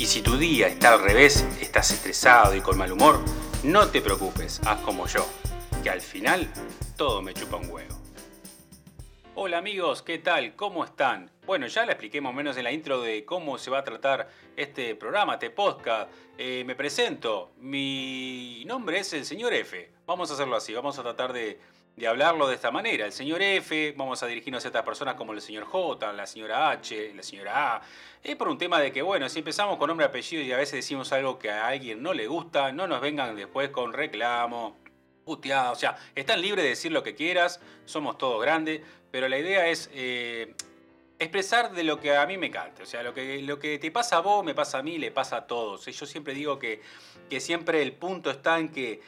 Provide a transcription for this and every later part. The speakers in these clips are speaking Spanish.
Y si tu día está al revés, estás estresado y con mal humor, no te preocupes, haz como yo, que al final todo me chupa un huevo. Hola amigos, ¿qué tal? ¿Cómo están? Bueno, ya le expliqué más o menos en la intro de cómo se va a tratar este programa, este podcast. Eh, me presento, mi nombre es el señor F. Vamos a hacerlo así, vamos a tratar de de hablarlo de esta manera. El señor F, vamos a dirigirnos a estas personas como el señor J, la señora H, la señora A. Es por un tema de que, bueno, si empezamos con nombre apellido y a veces decimos algo que a alguien no le gusta, no nos vengan después con reclamo, puteada. O sea, están libres de decir lo que quieras, somos todos grandes, pero la idea es eh, expresar de lo que a mí me cante. O sea, lo que, lo que te pasa a vos, me pasa a mí, le pasa a todos. Yo siempre digo que, que siempre el punto está en que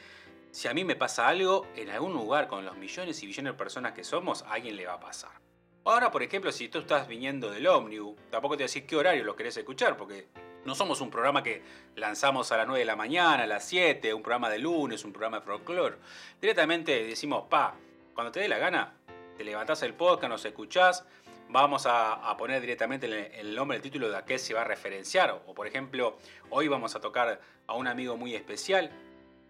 si a mí me pasa algo, en algún lugar con los millones y billones de personas que somos, a alguien le va a pasar. Ahora, por ejemplo, si tú estás viniendo del ómnibus, tampoco te voy a decir qué horario lo querés escuchar, porque no somos un programa que lanzamos a las 9 de la mañana, a las 7, un programa de lunes, un programa de folclore. Directamente decimos, pa, cuando te dé la gana, te levantás el podcast, nos escuchás, vamos a, poner directamente el, el, nombre, el título de a qué se va a referenciar. O por ejemplo, hoy vamos a tocar a un amigo muy especial,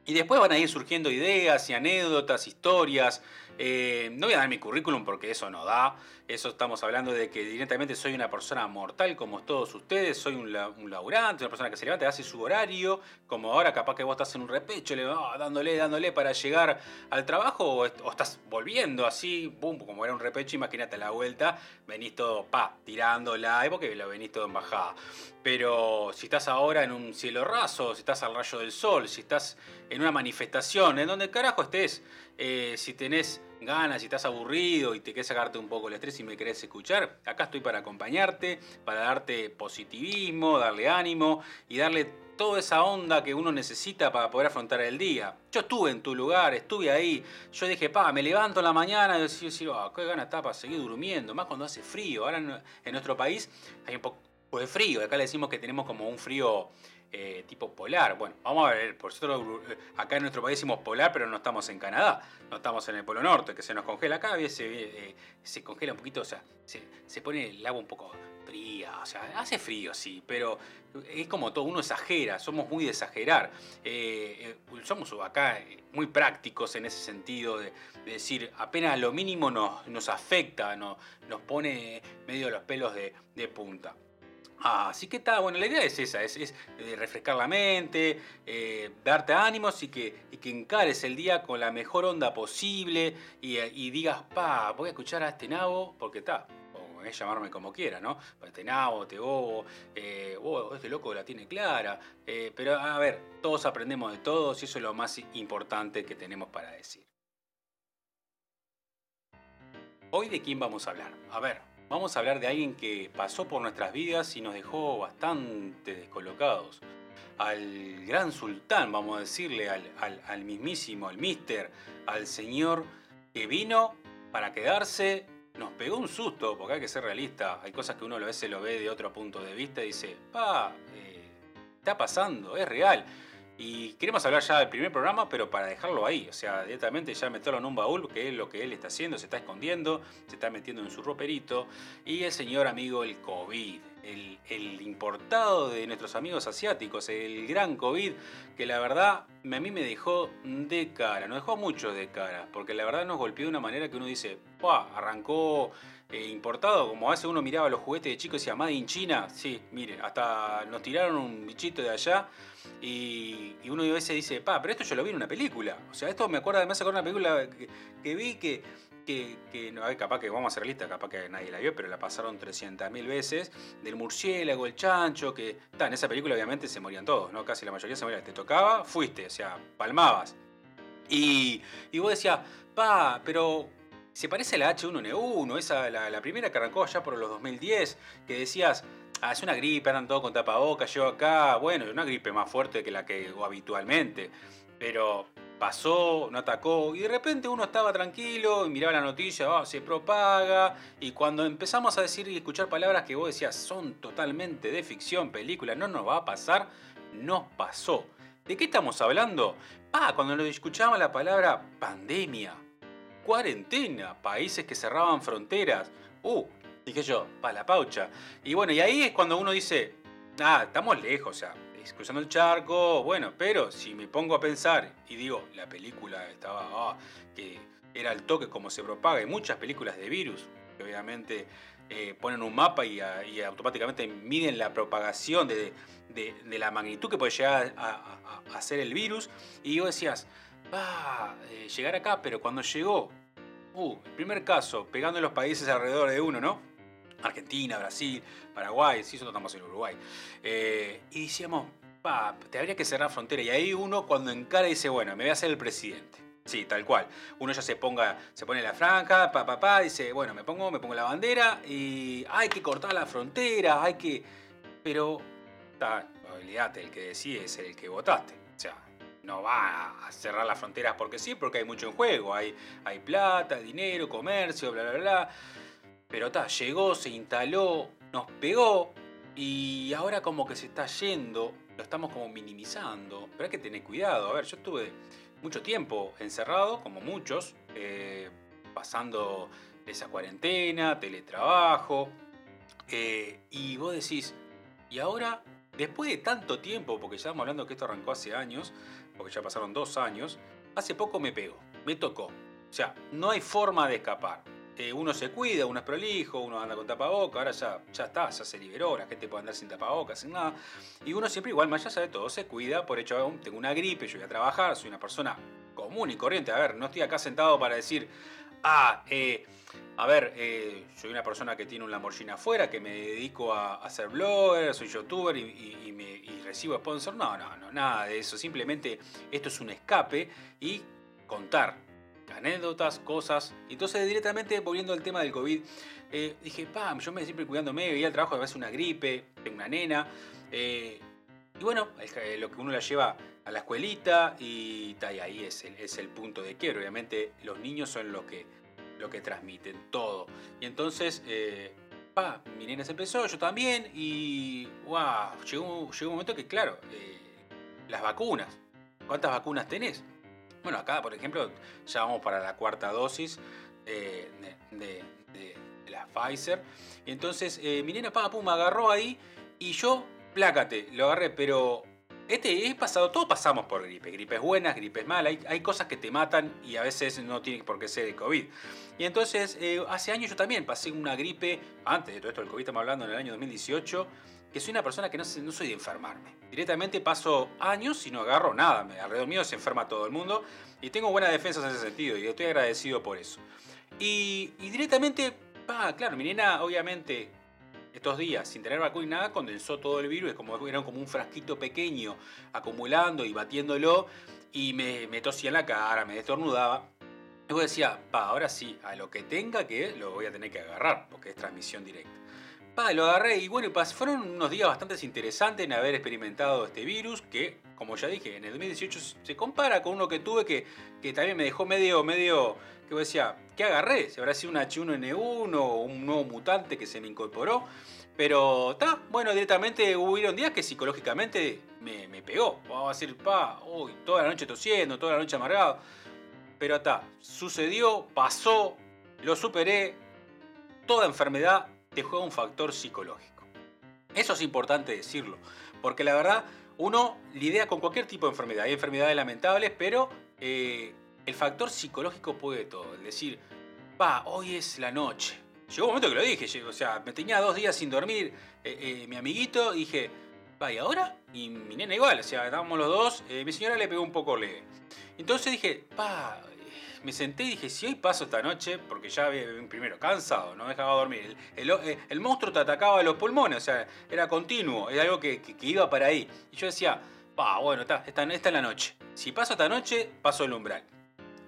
y después van a ir surgiendo ideas y anécdotas, historias. Eh, no voy a dar mi currículum porque eso no da. Eso estamos hablando de que directamente soy una persona mortal como todos ustedes. Soy un, laburante, una persona que se levanta, hace su horario. Como ahora capaz que vos estás en un repecho, va dándole, dándole para llegar al trabajo. O, estás volviendo así, boom, como era un repecho, imagínate la vuelta. Venís todo, pa, tirándola. Porque lo venís todo en bajada. Pero si estás ahora en un cielo raso, si estás al rayo del sol, si estás en una manifestación, en donde carajo estés, eh, si tenés ganas, si estás aburrido y te querés sacarte un poco el estrés y me querés escuchar, acá estoy para acompañarte, para darte positivismo, darle ánimo y darle toda esa onda que uno necesita para poder afrontar el día. Yo estuve en tu lugar, estuve ahí, yo dije, pa, me levanto en la mañana y oh, qué gana está para seguir durmiendo, más cuando hace frío. Ahora en nuestro país hay un poco de frío. Acá le decimos que tenemos como un frío eh, tipo polar. Bueno, vamos a ver, por cierto, eh, acá en nuestro país decimos polar, pero no estamos en Canadá, no estamos en el Polo Norte, que se nos congela acá, se, eh, se congela un poquito, o sea, se, pone el agua un poco fría, o sea, hace frío, sí, pero es como todo, uno exagera, somos muy de exagerar. somos acá muy prácticos en ese sentido de, decir, apenas lo mínimo nos, nos afecta, nos, nos pone medio los pelos de punta. Ah, así que está, bueno, la idea es esa, es, eh, refrescar la mente, eh, darte ánimos y que, que encares el día con la mejor onda posible y, digas, pa, voy a escuchar a este nabo porque está, o es llamarme como quiera, ¿no? Este nabo, te gobo, eh, oh, este loco la tiene clara, pero a ver, todos aprendemos de todos y eso es lo más importante que tenemos para decir. Hoy de quién vamos a hablar. A ver, Vamos a hablar de alguien que pasó por nuestras vidas y nos dejó bastante descolocados. Al gran sultán, vamos a decirle, al, mismísimo, al mister, al señor que vino para quedarse, nos pegó un susto, porque hay que ser realista. Hay cosas que uno a veces lo ve de otro punto de vista y dice, pa, eh, está pasando, es real. Y queremos hablar ya del primer programa, pero para dejarlo ahí, o sea, directamente ya meterlo en un baúl, que es lo que él está haciendo, se está escondiendo, se está metiendo en su roperito. Y el señor amigo, el COVID, el, importado de nuestros amigos asiáticos, el gran COVID, que la verdad a mí me dejó de cara, nos dejó mucho de cara, porque la verdad nos golpeó de una manera que uno dice, ¡pah! Arrancó eh, importado, como hace uno miraba los juguetes de chicos y decía, Made in China, sí, mire, hasta nos tiraron un bichito de allá y, uno a veces dice, pa, pero esto yo lo vi en una película. O sea, esto me acuerda, además de una película que, vi que, que, que no, capaz que vamos a ser listas, capaz que nadie la vio, pero la pasaron 300.000 veces, del murciélago, el chancho, que está, en esa película obviamente se morían todos, ¿no? Casi la mayoría se morían. Te tocaba, fuiste, o sea, palmabas. Y, y vos decías, pa, pero se parece a la H1N1, esa, la, primera que arrancó allá por los 2010, que decías, ah, es una gripe, andan todos con tapabocas, llego acá, bueno, es una gripe más fuerte que la que habitualmente, pero pasó, no atacó, y de repente uno estaba tranquilo y miraba la noticia, oh, se propaga, y cuando empezamos a decir y escuchar palabras que vos decías son totalmente de ficción, película, no nos va a pasar, nos pasó. ¿De qué estamos hablando? Ah, cuando nos escuchaba la palabra pandemia, cuarentena, países que cerraban fronteras, uh, dije yo, pa' la paucha. Y bueno, y ahí es cuando uno dice, ah, estamos lejos, o sea, cruzando el charco, bueno, pero si me pongo a pensar y digo, la película estaba, ah, que era el toque como se propaga, hay muchas películas de virus, que obviamente eh, ponen un mapa y, automáticamente miden la propagación de, la magnitud que puede llegar a, hacer el virus, y vos decías, va eh, llegar acá, pero cuando llegó, uh, el primer caso, pegando en los países alrededor de uno, ¿no? Argentina, Brasil, Paraguay, sí, nosotros estamos en Uruguay. Eh, y decíamos, pa, te habría que cerrar frontera. Y ahí uno cuando encara dice, bueno, me voy a hacer el presidente. Sí, tal cual. Uno ya se ponga, se pone la franja, pa, pa, pa, dice, bueno, me pongo, me pongo la bandera y hay que cortar la frontera, hay que. Pero, ta, olvídate, el que decide es el que votaste. O sea, no va a cerrar las fronteras porque sí, porque hay mucho en juego. Hay, hay plata, dinero, comercio, bla, bla, bla. Pero ta, llegó, se instaló, nos pegó y ahora como que se está yendo, lo estamos como minimizando. Pero hay que tener cuidado. A ver, yo estuve mucho tiempo encerrado, como muchos, eh, pasando esa cuarentena, teletrabajo. Eh, y vos decís, y ahora, después de tanto tiempo, porque ya estamos hablando que esto arrancó hace años, porque ya pasaron dos años, hace poco me pegó, me tocó. O sea, no hay forma de escapar. Uno se cuida, uno es prolijo, uno anda con tapabocas, ahora ya, ya está, ya se liberó, la gente puede andar sin tapabocas, sin nada. Y uno siempre igual, más allá de todo, se cuida, por hecho tengo una gripe, yo voy a trabajar, soy una persona común y corriente. A ver, no estoy acá sentado para decir, ah, eh, a ver, eh, soy una persona que tiene un Lamborghini afuera, que me dedico a, a ser blogger, soy youtuber y, y recibo sponsor. No, no, no, nada de eso. Simplemente esto es un escape y contar anécdotas, cosas. Entonces, directamente volviendo al tema del COVID, eh, dije, pam, yo me siempre cuidándome, veía el trabajo, a veces una gripe, tengo una nena. Eh, y bueno, eh, lo que uno la lleva a la escuelita y, ahí es el, es el punto de quiero. Obviamente, los niños son los que, lo que transmiten todo. Y entonces, pa, mi nena se empezó, yo también, y wow, llegó, llegó un momento que, claro, las vacunas. ¿Cuántas vacunas tenés? Bueno, acá, por ejemplo, ya vamos para la cuarta dosis eh, de, la Pfizer. Entonces, eh, mi nena, pa, pum, me agarró ahí y yo, plácate, lo agarré, pero este es pasado, todos pasamos por gripe, gripes buenas, gripes malas, hay, hay, cosas que te matan y a veces no tiene por qué ser el COVID. Y entonces, eh, hace años yo también pasé una gripe, antes de todo esto del COVID, estamos hablando en el año 2018, que soy una persona que no, no soy de enfermarme. Directamente paso años y no agarro nada. Alrededor mío se enferma todo el mundo y tengo buenas defensas en ese sentido y estoy agradecido por eso. Y, directamente, claro, mi nena obviamente estos días sin tener vacuna y nada condensó todo el virus, como, era como un frasquito pequeño acumulando y batiéndolo y me, me tosía en la cara, me destornudaba. Y decía, pa, ahora sí, a lo que tenga que lo voy a tener que agarrar, porque es transmisión directa. Lo agarré y bueno, fueron unos días bastante interesantes en haber experimentado este virus que, como ya dije, en el 2018 se compara con uno que tuve que, que también me dejó medio, medio, que decía, ¿qué agarré? Si habrá sido un H1N1 o un nuevo mutante que se me incorporó. Pero está, bueno, directamente hubieron días que psicológicamente me, me pegó. Vamos a decir, pa, uy, toda la noche tosiendo, toda la noche amargado. Pero está, sucedió, pasó, lo superé. Toda enfermedad te juega un factor psicológico. Eso es importante decirlo, porque la verdad uno lidia con cualquier tipo de enfermedad. Hay enfermedades lamentables, pero eh, el factor psicológico puede todo. Es decir, pa, hoy es la noche. Llegó un momento que lo dije, o sea, me tenía dos días sin dormir eh, eh, mi amiguito, dije, pa, ¿y ahora? Y mi nena igual, o sea, estábamos los dos, mi señora le pegó un poco leve. Entonces dije, pa, me senté y dije, si hoy paso esta noche, porque ya primero cansado, no dejaba dormir, eh, el, monstruo te atacaba los pulmones, o sea, era continuo, era algo que, iba para ahí. Y yo decía, pa, bueno, está, esta, esta es la noche. Si paso esta noche, paso el umbral.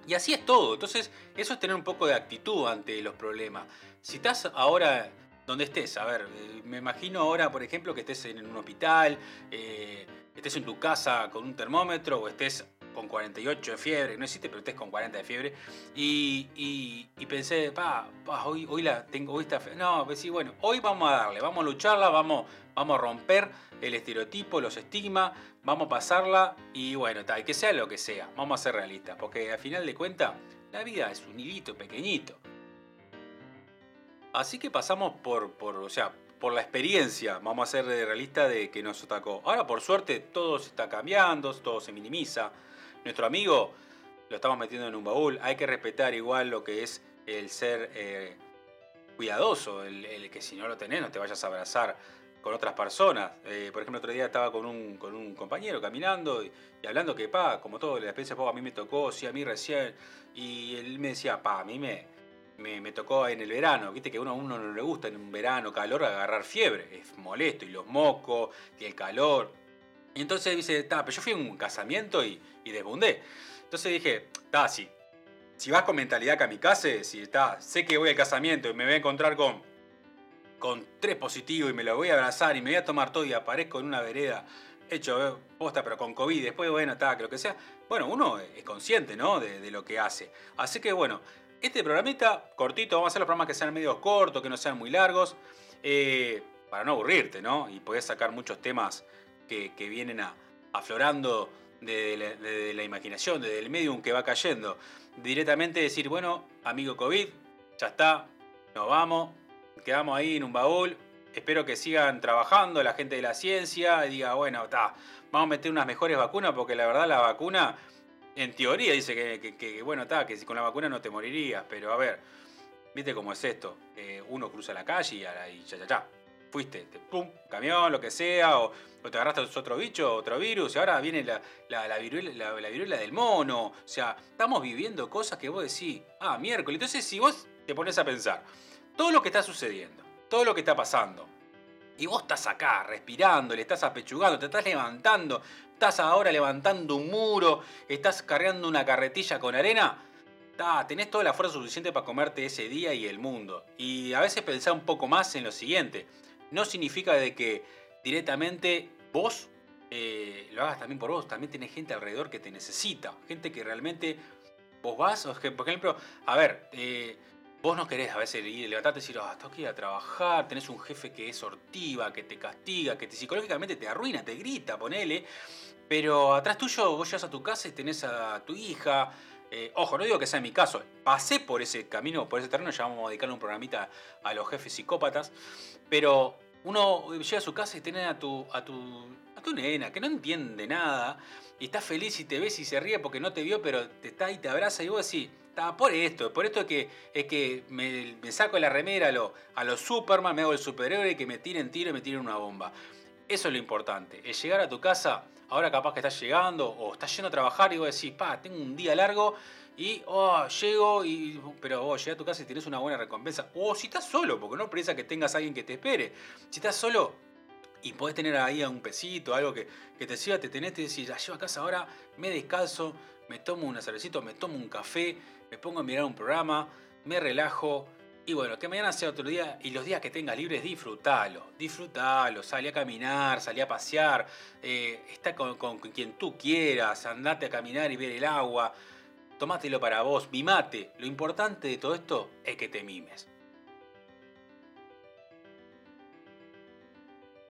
Y así es todo. Entonces, eso es tener un poco de actitud ante los problemas. Si estás ahora donde estés. A ver, eh, me imagino ahora, por ejemplo, que estés en un hospital, eh, estés en tu casa con un termómetro o estés con 48 de fiebre, no existe, pero estés con 40 de fiebre. Y, pensé, pa, hoy, hoy la tengo, hoy está No, pues sí, bueno, hoy vamos a darle, vamos a lucharla, vamos, vamos a romper el estereotipo, los estigmas, vamos a pasarla y bueno, tal, que sea lo que sea, vamos a ser realistas, porque al final de cuentas, la vida es un hilito pequeñito. Así que pasamos por, por, o sea, por la experiencia, vamos a ser realistas de que nos atacó. Ahora, por suerte, todo se está cambiando, todo se minimiza. Nuestro amigo lo estamos metiendo en un baúl. Hay que respetar igual lo que es el ser eh, cuidadoso, el, que si no lo tenés no te vayas a abrazar con otras personas. Eh, por ejemplo, otro día estaba con un, con un compañero caminando y, hablando que, pa, como todo, la experiencia, a mí me tocó, sí, a mí recién. Y él me decía, pa, a mí me, me, tocó en el verano, viste que a uno, uno no le gusta en un verano calor agarrar fiebre, es molesto, y los mocos, y el calor. Y entonces dice, ta, pero yo fui a un casamiento y, y desbundé. Entonces dije, ta, si, si vas con mentalidad kamikaze, si está, sé que voy al casamiento y me voy a encontrar con, con tres positivos y me lo voy a abrazar y me voy a tomar todo y aparezco en una vereda hecho eh, posta, pero con COVID, después, bueno, está, que lo que sea. Bueno, uno es consciente, ¿no? De, lo que hace. Así que, bueno, este programita cortito, vamos a hacer los programas que sean medios cortos, que no sean muy largos, eh, para no aburrirte, ¿no? Y poder sacar muchos temas que, vienen aflorando de, la, imaginación, desde el medium que va cayendo. Directamente decir, bueno, amigo COVID, ya está, nos vamos, quedamos ahí en un baúl. Espero que sigan trabajando la gente de la ciencia y diga, bueno, está, vamos a meter unas mejores vacunas porque la verdad la vacuna en teoría dice que, bueno, está, que con la vacuna no te morirías, pero a ver, ¿viste cómo es esto? Uno cruza la calle y, ya, ya, ya. Fuiste, te, pum, camión, lo que sea, o, te agarraste otro bicho, otro virus, y ahora viene la, la, viruela, del mono. O sea, estamos viviendo cosas que vos decís, ah, miércoles. Entonces, si vos te pones a pensar, todo lo que está sucediendo, todo lo que está pasando, y vos estás acá, respirando, le estás apechugando, te estás levantando, estás ahora levantando un muro, estás cargando una carretilla con arena. tenés toda la fuerza suficiente para comerte ese día y el mundo. Y a veces pensar un poco más en lo siguiente. No significa de que directamente vos eh, lo hagas también por vos. También tenés gente alrededor que te necesita. Gente que realmente vos vas. Por ejemplo, a ver, eh, Vos no querés a veces levantarte y decir, ah, tengo que ir a trabajar, tenés un jefe que es sortiva, que te castiga, que te, psicológicamente te arruina, te grita, ponele. Pero atrás tuyo vos llegas a tu casa y tenés a tu hija. Eh, ojo, no digo que sea mi caso, pasé por ese camino, por ese terreno, ya vamos a dedicarle un programita a los jefes psicópatas. Pero uno llega a su casa y tenés a tu, a tu, a tu nena que no entiende nada y está feliz y te ves y se ríe porque no te vio, pero te está y te abraza y vos decís, por esto, por esto es que, es que me, saco la remera a los Superman, me hago el superhéroe y que me tiren tiro y me tiren una bomba. Eso es lo importante, es llegar a tu casa, ahora capaz que estás llegando o estás yendo a trabajar y vos decís, pa, tengo un día largo y oh, llego, y, pero vos oh, a tu casa y tienes una buena recompensa. O si estás solo, porque no precisa que tengas alguien que te espere. Si estás solo, y podés tener ahí un pesito, algo que, te sirva, te tenés, te decís, la llevo a casa ahora, me descalzo, me tomo una cervecita, me tomo un café, me pongo a mirar un programa, me relajo. Y bueno, que mañana sea otro día y los días que tengas libres, disfrutalo, disfrutalo, salí a caminar, salí a pasear, eh, está con, quien tú quieras, andate a caminar y ver el agua, tomátelo para vos, mimate. Lo importante de todo esto es que te mimes.